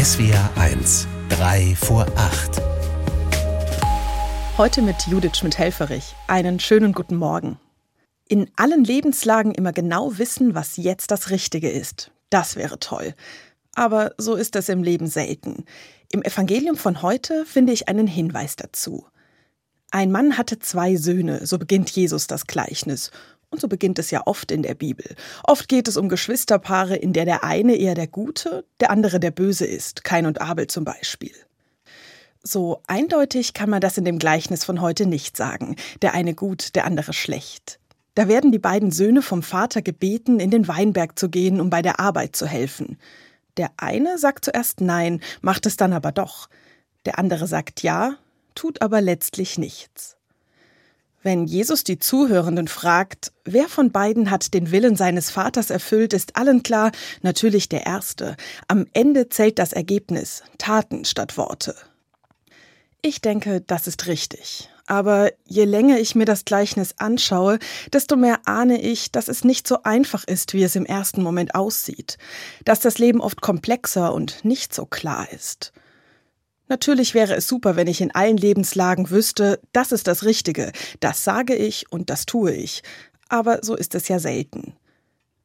SWR 1, 3 vor 8. Heute mit Judith Schmidt-Helferich. Einen schönen guten Morgen. In allen Lebenslagen immer genau wissen, was jetzt das Richtige ist. Das wäre toll. Aber so ist es im Leben selten. Im Evangelium von heute finde ich einen Hinweis dazu. Ein Mann hatte zwei Söhne, so beginnt Jesus das Gleichnis. Und so beginnt es ja oft in der Bibel. Oft geht es um Geschwisterpaare, in der der eine eher der Gute, der andere der Böse ist, Kain und Abel zum Beispiel. So eindeutig kann man das in dem Gleichnis von heute nicht sagen. Der eine gut, der andere schlecht. Da werden die beiden Söhne vom Vater gebeten, in den Weinberg zu gehen, um bei der Arbeit zu helfen. Der eine sagt zuerst Nein, macht es dann aber doch. Der andere sagt Ja, tut aber letztlich nichts. Wenn Jesus die Zuhörenden fragt, wer von beiden hat den Willen seines Vaters erfüllt, ist allen klar, natürlich der Erste. Am Ende zählt das Ergebnis, Taten statt Worte. Ich denke, das ist richtig. Aber je länger ich mir das Gleichnis anschaue, desto mehr ahne ich, dass es nicht so einfach ist, wie es im ersten Moment aussieht, dass das Leben oft komplexer und nicht so klar ist. Natürlich wäre es super, wenn ich in allen Lebenslagen wüsste, das ist das Richtige, das sage ich und das tue ich. Aber so ist es ja selten.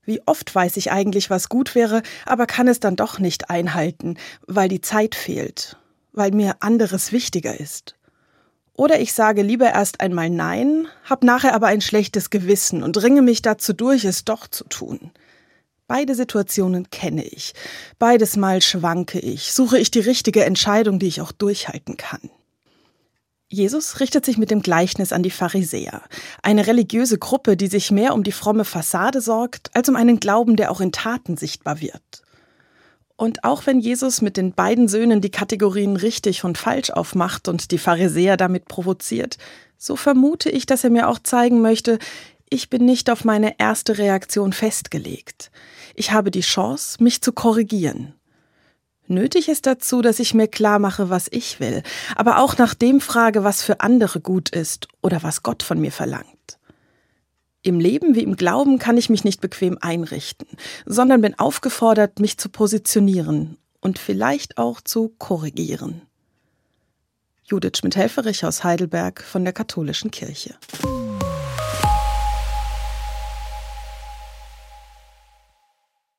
Wie oft weiß ich eigentlich, was gut wäre, aber kann es dann doch nicht einhalten, weil die Zeit fehlt, weil mir anderes wichtiger ist. Oder ich sage lieber erst einmal Nein, hab nachher aber ein schlechtes Gewissen und ringe mich dazu durch, es doch zu tun. Beide Situationen kenne ich. Beides Mal schwanke ich, suche ich die richtige Entscheidung, die ich auch durchhalten kann. Jesus richtet sich mit dem Gleichnis an die Pharisäer, eine religiöse Gruppe, die sich mehr um die fromme Fassade sorgt, als um einen Glauben, der auch in Taten sichtbar wird. Und auch wenn Jesus mit den beiden Söhnen die Kategorien richtig und falsch aufmacht und die Pharisäer damit provoziert, so vermute ich, dass er mir auch zeigen möchte, ich bin nicht auf meine erste Reaktion festgelegt. Ich habe die Chance, mich zu korrigieren. Nötig ist dazu, dass ich mir klar mache, was ich will, aber auch nach dem frage, was für andere gut ist oder was Gott von mir verlangt. Im Leben wie im Glauben kann ich mich nicht bequem einrichten, sondern bin aufgefordert, mich zu positionieren und vielleicht auch zu korrigieren. Judith Schmidt-Helferich aus Heidelberg von der Katholischen Kirche.